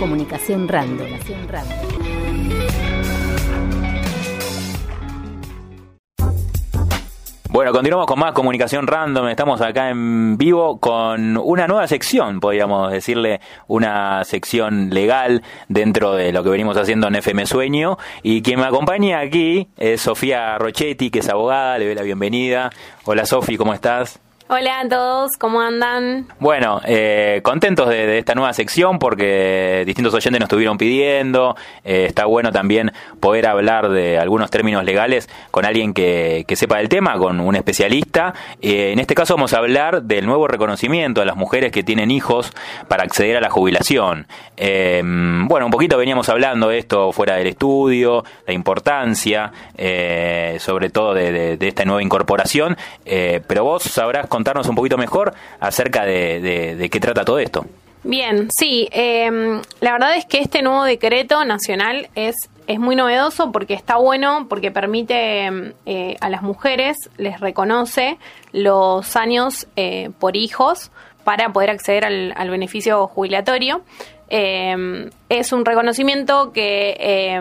Comunicación Random. Bueno, continuamos con más comunicación random. Estamos acá en vivo con una nueva sección, podríamos decirle, una sección legal dentro de lo que venimos haciendo en FM Sueño. Y quien me acompaña aquí es Sofía Rochetti, que es abogada. Le doy la bienvenida. Hola, Sofi, ¿cómo estás? Hola a todos, ¿cómo andan? Bueno, eh, contentos de, esta nueva sección porque distintos oyentes nos estuvieron pidiendo. Eh, está bueno también poder hablar de algunos términos legales con alguien que, sepa del tema, con un especialista. Eh, en este caso vamos a hablar del nuevo reconocimiento a las mujeres que tienen hijos para acceder a la jubilación. bueno, un poquito veníamos hablando de esto fuera del estudio, la importancia, sobre todo de, de, esta nueva incorporación, pero vos sabrás con contarnos un poquito mejor acerca de, qué trata todo esto. Bien, sí, em, la verdad es que este nuevo decreto nacional es, es muy novedoso porque está bueno, porque permite em, eh, a las mujeres, les reconoce los años eh, por hijos para poder acceder al, beneficio jubilatorio. Em, es un reconocimiento que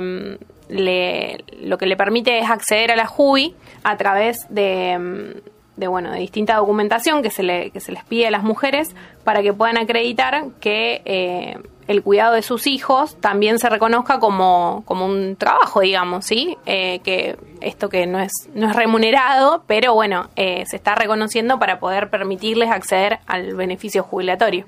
le, lo que le permite es acceder a la JUBI a través de de bueno de distinta documentación que se, le, que se les pide a las mujeres para que puedan acreditar que eh, el cuidado de sus hijos también se reconozca como, como un trabajo, digamos, ¿sí? Eh, que esto que no es, no es remunerado, pero bueno, eh, se está reconociendo para poder permitirles acceder al beneficio jubilatorio.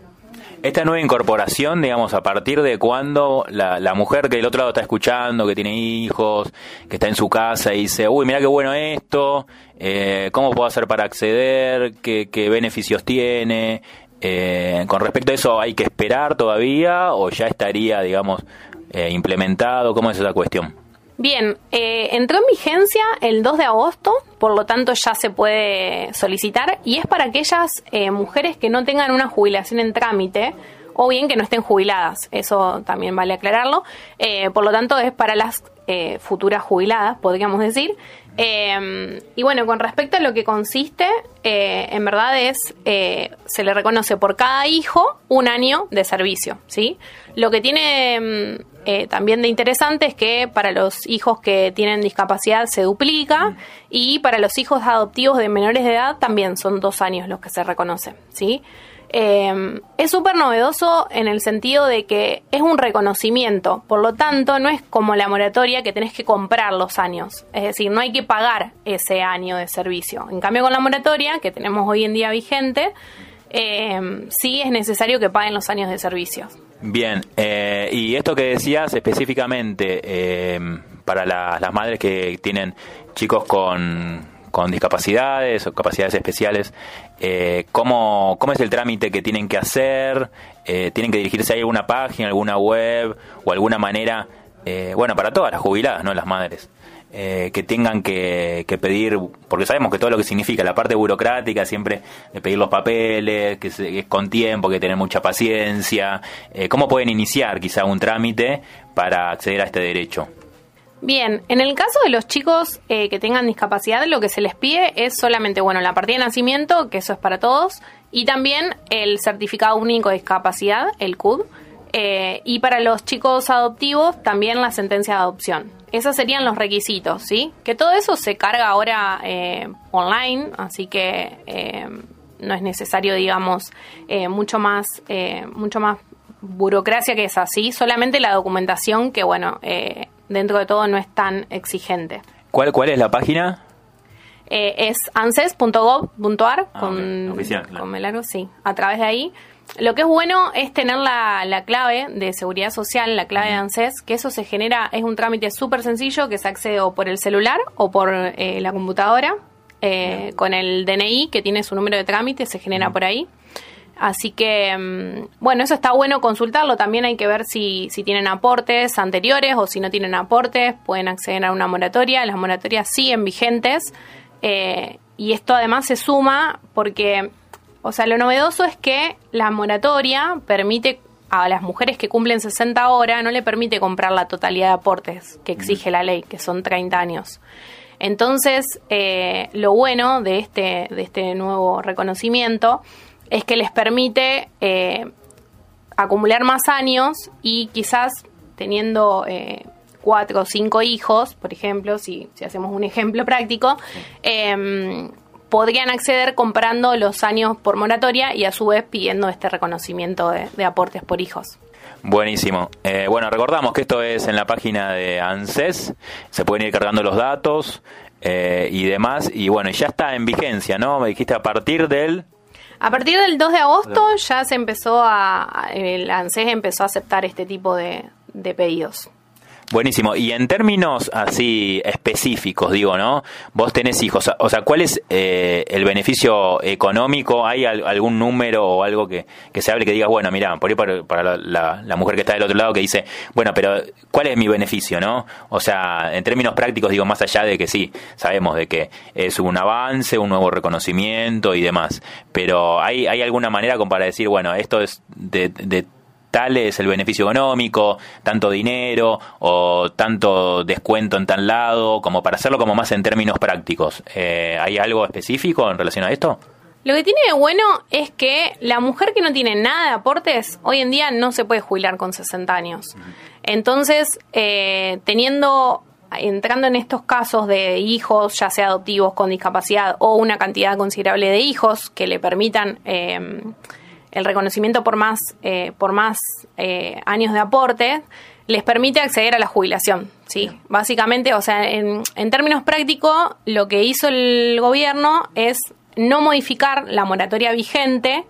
Esta nueva incorporación, digamos, a partir de cuando la, la, mujer que del otro lado está escuchando, que tiene hijos, que está en su casa y dice, uy, mira qué bueno esto, eh, cómo puedo hacer para acceder, qué, beneficios tiene. Eh, con respecto a eso, ¿hay que esperar todavía o ya estaría, digamos, eh, implementado? ¿Cómo es esa cuestión? Bien, entró en vigencia el 2 de agosto, por lo tanto ya se puede solicitar y es para aquellas mujeres que no tengan una jubilación en trámite o bien que no estén jubiladas, eso también vale aclararlo, por lo tanto es para las futuras jubiladas, podríamos decir, eh, y bueno, con respecto a lo que consiste, eh, en verdad es, eh, se le reconoce por cada hijo un año de servicio, ¿sí? Lo que tiene mm, también de interesante es que para los hijos que tienen discapacidad se duplica y para los hijos adoptivos de menores de edad también son dos años los que se reconocen, ¿sí? Eh, es súper novedoso en el sentido de que es un reconocimiento, por lo tanto no es como la moratoria que tenés que comprar los años, es decir, no hay que pagar ese año de servicio. En cambio con la moratoria que tenemos hoy en día vigente, eh, sí es necesario que paguen los años de servicio. Bien, eh, y esto que decías específicamente eh, para las madres que tienen chicos con con discapacidades o capacidades especiales, eh, ¿cómo, ¿cómo, es el trámite que tienen que hacer? Eh, ¿Tienen que dirigirse a alguna página, alguna web o alguna manera, eh, bueno, para todas las jubiladas, ¿no? Las madres. Eh, que tengan que, que, pedir, porque sabemos que todo lo que significa la parte burocrática, siempre de pedir los papeles, que, es con tiempo, que tener mucha paciencia, ¿cómo pueden iniciar quizá un trámite para acceder a este derecho? Bien, en el caso de los chicos eh, que tengan discapacidad, lo que se les pide es solamente, bueno, la partida de nacimiento, que eso es para todos, y también el certificado único de discapacidad, el CUD, eh, y para los chicos adoptivos también la sentencia de adopción. Esos serían los requisitos, ¿sí? Que todo eso se carga ahora eh, online, así que no es necesario, digamos, mucho más, mucho más burocracia que es así, solamente la documentación que, bueno, dentro de todo no es tan exigente. ¿Cuál, cuál es la página? Eh, es anses.gov.ar ah, con, Oficial, con sí, a través de ahí. Lo que es bueno es tener la, la clave de seguridad social, la clave de ANSES, que eso se genera, es un trámite súper sencillo que se accede o por el celular o por eh, la computadora. Eh, con el DNI que tiene su número de trámite, se genera por ahí. Así que, mm, bueno, eso está bueno consultarlo. También hay que ver si, si tienen aportes anteriores o si no tienen aportes, pueden acceder a una moratoria. Las moratorias siguen vigentes. Eh, y esto además se suma porque, o sea, lo novedoso es que la moratoria permite a las mujeres que cumplen 60 horas, no le permite comprar la totalidad de aportes que exige la ley, que son 30 años. Entonces, eh, lo bueno de este, de este nuevo reconocimiento es que les permite eh, acumular más años y quizás teniendo eh, cuatro o cinco hijos, por ejemplo, si, hacemos un ejemplo práctico, em, podrían acceder comprando los años por moratoria y a su vez pidiendo este reconocimiento de, aportes por hijos. Buenísimo. Eh, bueno, recordamos que esto es en la página de ANSES, se pueden ir cargando los datos y demás, y bueno, ya está en vigencia, ¿no? Me dijiste a partir del... A partir del 2 de agosto ya se empezó a, el ANSES empezó a aceptar este tipo de pedidos. Buenísimo. Y en términos así específicos, digo, ¿no? Vos tenés hijos, o sea, ¿cuál es eh, el beneficio económico? ¿Hay algún número o algo que, se hable que digas, bueno, mira, por ahí para, la, mujer que está del otro lado que dice, bueno, pero ¿cuál es mi beneficio, no? O sea, en términos prácticos, digo, más allá de que sí, sabemos de que es un avance, un nuevo reconocimiento y demás, pero ¿hay, hay alguna manera como para decir, bueno, esto es de, de tal es el beneficio económico, tanto dinero o tanto descuento en tal lado, como para hacerlo como más en términos prácticos. Eh, ¿Hay algo específico en relación a esto? Lo que tiene de bueno es que la mujer que no tiene nada de aportes, hoy en día no se puede jubilar con 60 años. Entonces, eh, teniendo, entrando en estos casos de hijos, ya sea adoptivos con discapacidad o una cantidad considerable de hijos que le permitan eh, el reconocimiento por más, eh, por más eh, años de aporte, les permite acceder a la jubilación. ¿sí? Básicamente, o sea, en, en términos prácticos, lo que hizo el gobierno es no modificar la moratoria vigente,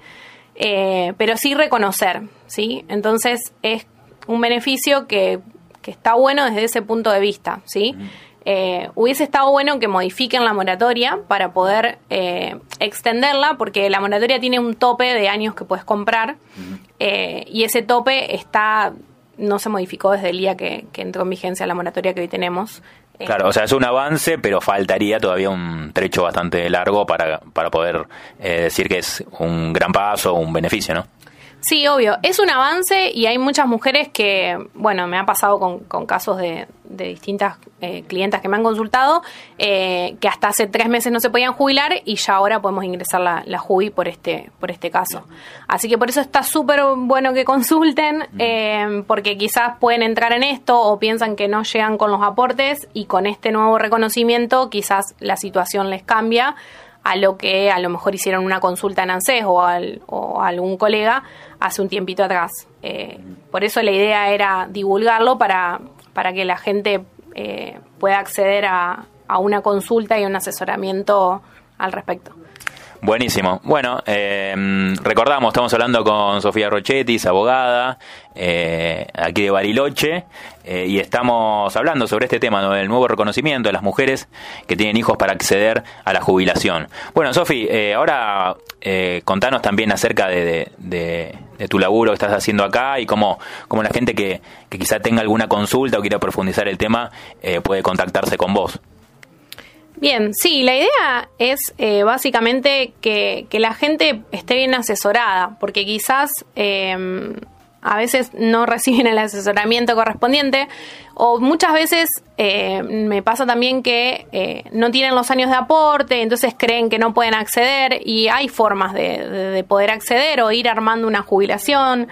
eh, pero sí reconocer. ¿sí? Entonces, es un beneficio que, que, está bueno desde ese punto de vista. ¿sí? Eh, hubiese estado bueno que modifiquen la moratoria para poder eh, extenderla, porque la moratoria tiene un tope de años que puedes comprar eh, y ese tope está no se modificó desde el día que, entró en vigencia la moratoria que hoy tenemos. Claro, o sea, es un avance, pero faltaría todavía un trecho bastante largo para, para poder decir que es un gran paso, un beneficio, ¿no? Sí, obvio. Es un avance y hay muchas mujeres que, bueno, me ha pasado con, casos de, distintas eh, clientas que me han consultado, eh, que hasta hace tres meses no se podían jubilar y ya ahora podemos ingresar la, la jubi por este, por este caso. Así que por eso está súper bueno que consulten, eh, porque quizás pueden entrar en esto o piensan que no llegan con los aportes y con este nuevo reconocimiento quizás la situación les cambia a lo que a lo mejor hicieron una consulta en ANSES o, al, o algún colega hace un tiempito atrás. Eh, por eso la idea era divulgarlo para, para que la gente eh, pueda acceder a, a una consulta y un asesoramiento al respecto. Buenísimo. Bueno, eh, recordamos, estamos hablando con Sofía Rochetis, abogada, eh, aquí de Bariloche, eh, y estamos hablando sobre este tema del nuevo reconocimiento de las mujeres que tienen hijos para acceder a la jubilación. Bueno, Sofi, ahora contanos también acerca de, tu laburo que estás haciendo acá y cómo, cómo la gente que, que quizá tenga alguna consulta o quiera profundizar el tema puede contactarse con vos. Bien, sí, la idea es eh, básicamente que, la gente esté bien asesorada, porque quizás em, a veces no reciben el asesoramiento correspondiente o muchas veces eh, me pasa también que eh, no tienen los años de aporte, entonces creen que no pueden acceder y hay formas de, poder acceder o ir armando una jubilación.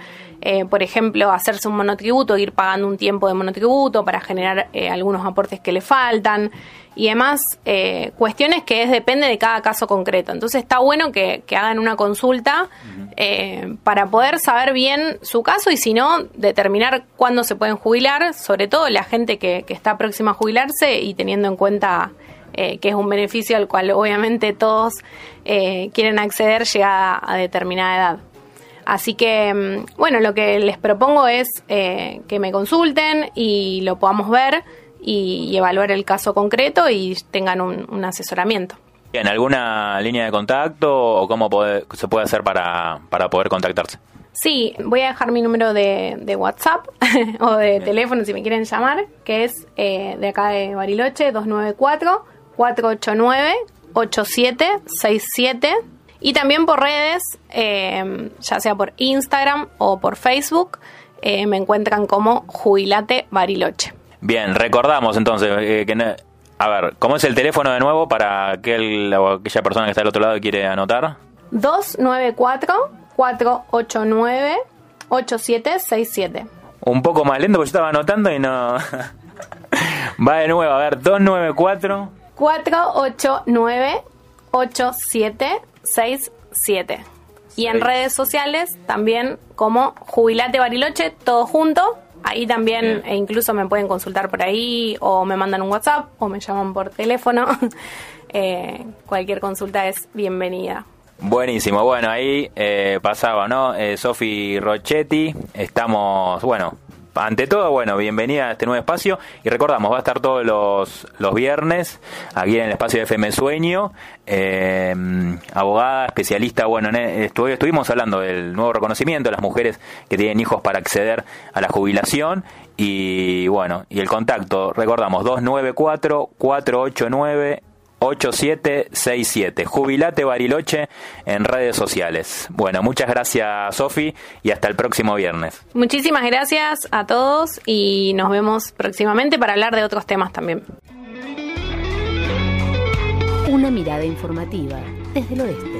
Por ejemplo, hacerse un monotributo, ir pagando un tiempo de monotributo para generar algunos aportes que le faltan y demás eh, cuestiones que es depende de cada caso concreto. Entonces está bueno que, hagan una consulta eh, para poder saber bien su caso y si no, determinar cuándo se pueden jubilar, sobre todo la gente que, está próxima a jubilarse y teniendo en cuenta eh, que es un beneficio al cual obviamente todos quieren acceder llegada a determinada edad. Así que, mm, bueno, lo que les propongo es que me consulten y lo podamos ver y, evaluar el caso concreto y tengan un, asesoramiento. ¿En alguna línea de contacto o cómo se puede hacer para, poder contactarse? Sí, voy a dejar mi número de, WhatsApp o de teléfono si me quieren llamar, que es eh, de acá de Bariloche, 294-489-8767. Y también por redes, eh, ya sea por Instagram o por Facebook, eh, me encuentran como Jubilate Bariloche. Bien, recordamos entonces eh, que... A ver, ¿cómo es el teléfono de nuevo para aquel, aquella persona que está al otro lado y quiere anotar? 294-489. 8767. Un poco más lento porque yo estaba anotando y no... Va de nuevo, a ver, 294... 489 8767. Y en redes sociales también como Jubilate Bariloche, todo junto. Ahí también e incluso me pueden consultar por ahí o me mandan un WhatsApp o me llaman por teléfono. Eh, cualquier consulta es bienvenida. Buenísimo, bueno, ahí eh, pasaba, ¿no? Eh, Sofi Rochetti, estamos, bueno, ante todo, bueno, bienvenida a este nuevo espacio. Y recordamos, va a estar todos los, los viernes aquí en el espacio de FM Sueño, eh, abogada, especialista, bueno, estuvimos hablando del nuevo reconocimiento de las mujeres que tienen hijos para acceder a la jubilación. Y bueno, y el contacto, recordamos, 294 489 8767. Jubilate Bariloche en redes sociales. Bueno, muchas gracias Sofi y hasta el próximo viernes. Muchísimas gracias a todos y nos vemos próximamente para hablar de otros temas también. Una mirada informativa desde el oeste.